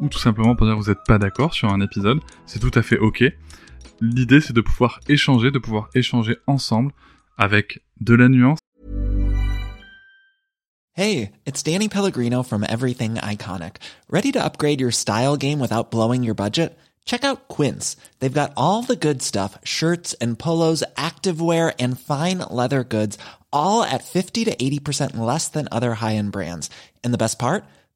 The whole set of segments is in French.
ou tout simplement pour dire que vous n'êtes pas d'accord sur un épisode, c'est tout à fait ok. L'idée c'est de pouvoir échanger, de pouvoir échanger ensemble avec de la nuance Hey, it's Danny Pellegrino from Everything Iconic. Ready to upgrade your style game without blowing your budget? Check out Quince. They've got all the good stuff shirts and polos, activewear, and fine leather goods, all at 50 to 80% less than other high end brands. And the best part?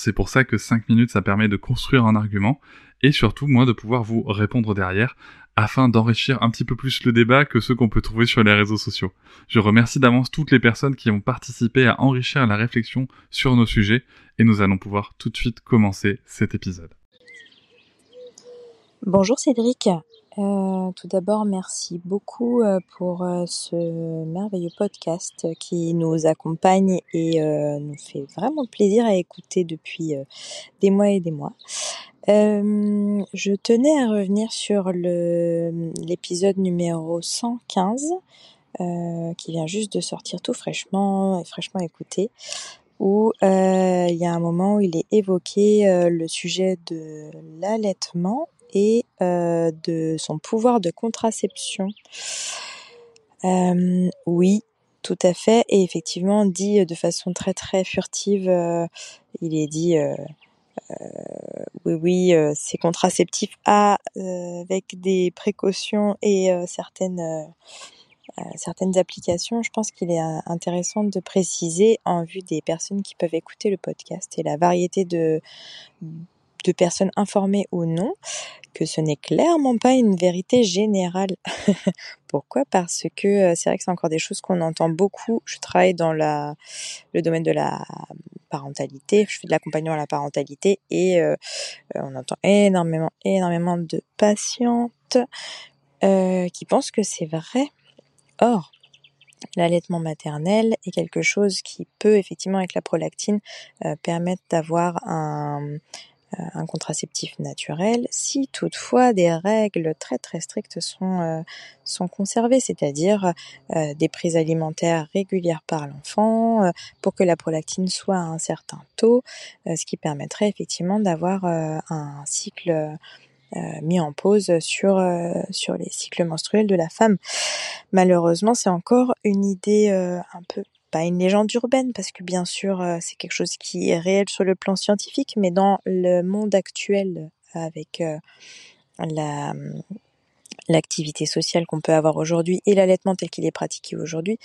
C'est pour ça que 5 minutes, ça permet de construire un argument et surtout, moi, de pouvoir vous répondre derrière afin d'enrichir un petit peu plus le débat que ceux qu'on peut trouver sur les réseaux sociaux. Je remercie d'avance toutes les personnes qui ont participé à enrichir la réflexion sur nos sujets et nous allons pouvoir tout de suite commencer cet épisode. Bonjour Cédric, euh, tout d'abord merci beaucoup euh, pour euh, ce merveilleux podcast qui nous accompagne et nous fait vraiment plaisir à écouter depuis des mois et des mois. je tenais à revenir sur l'épisode numéro 115 qui vient juste de sortir tout fraîchement et fraîchement écouté où il y a un moment où il est évoqué le sujet de l'allaitement et euh, de son pouvoir de contraception. Euh, oui, tout à fait. Et effectivement, dit de façon très très furtive, euh, il est dit oui, oui, c'est contraceptif à, avec des précautions et certaines certaines applications, je pense qu'il est intéressant de préciser en vue des personnes qui peuvent écouter le podcast et la variété de, de personnes informées ou non, que ce n'est clairement pas une vérité générale. Pourquoi? Parce que euh, c'est vrai que c'est encore des choses qu'on entend beaucoup. Je travaille dans le domaine de la parentalité, je fais de l'accompagnement à la parentalité et euh, euh, on entend énormément, énormément de patientes qui pensent que c'est vrai. Or, l'allaitement maternel est quelque chose qui peut effectivement avec la prolactine permettre d'avoir un, un contraceptif naturel si toutefois des règles très très strictes sont, euh, sont conservées, c'est-à-dire euh, des prises alimentaires régulières par l'enfant pour que la prolactine soit à un certain taux, ce qui permettrait effectivement d'avoir un cycle mis en pause sur, sur les cycles menstruels de la femme. Malheureusement, c'est encore une idée un peu pas une légende urbaine parce que bien sûr euh, c'est quelque chose qui est réel sur le plan scientifique, mais dans le monde actuel avec euh, la l'activité sociale qu'on peut avoir aujourd'hui et l'allaitement tel qu'il est pratiqué aujourd'hui,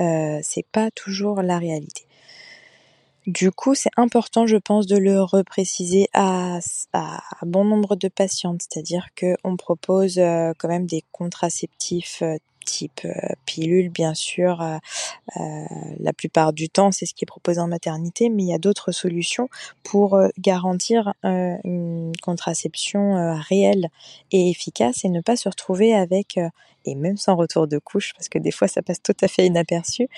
euh, c'est pas toujours la réalité. Du coup, c'est important, je pense, de le repréciser à, bon nombre de patientes, c'est-à-dire qu'on propose quand même des contraceptifs type euh, pilule, bien sûr. Euh, euh, la plupart du temps, c'est ce qui est proposé en maternité, mais il y a d'autres solutions pour garantir une contraception réelle et efficace et ne pas se retrouver avec et même sans retour de couche, parce que des fois ça passe tout à fait inaperçu,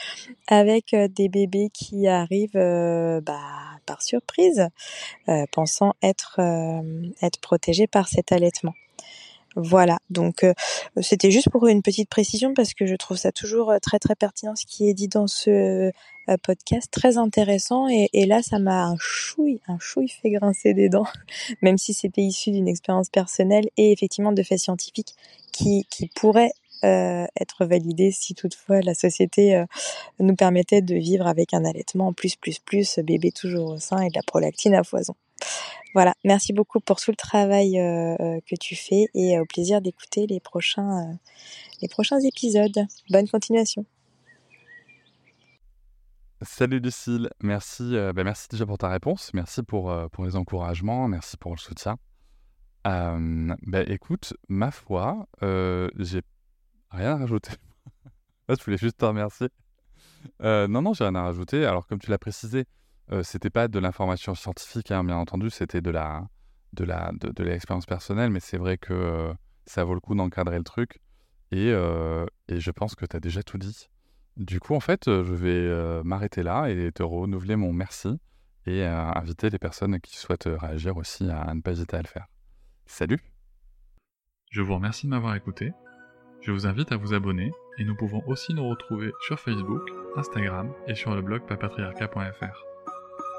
avec des bébés qui arrivent bah, par surprise, pensant être, être protégés par cet allaitement. Voilà, donc c'était juste pour une petite précision parce que je trouve ça toujours très très pertinent ce qui est dit dans ce podcast, très intéressant et, et là ça m'a un chouille, un chouille fait grincer des dents, même si c'était issu d'une expérience personnelle et effectivement de faits scientifiques qui, qui pourraient euh, être validé si toutefois la société euh, nous permettait de vivre avec un allaitement plus plus plus bébé toujours au sein et de la prolactine à foison. Voilà, merci beaucoup pour tout le travail euh, que tu fais et au plaisir d'écouter les prochains les épisodes. Bonne continuation. Salut Lucille, merci, bah merci déjà pour ta réponse, merci pour, les encouragements, merci pour le soutien. bah écoute, ma foi, j'ai Rien à rajouter. je voulais juste te remercier. Euh, non, non, j'ai rien à rajouter. Alors, comme tu l'as précisé, euh, c'était pas de l'information scientifique, hein, bien entendu, c'était de la de la de, l'expérience personnelle, mais c'est vrai que euh, ça vaut le coup d'encadrer le truc. Et, euh, je pense que tu as déjà tout dit. Du coup, en fait, je vais m'arrêter là et te renouveler mon merci et inviter les personnes qui souhaitent réagir aussi à ne pas hésiter à le faire. Salut Je vous remercie de m'avoir écouté. Je vous invite à vous abonner et nous pouvons aussi nous retrouver sur Facebook, Instagram et sur le blog papatriarca.fr.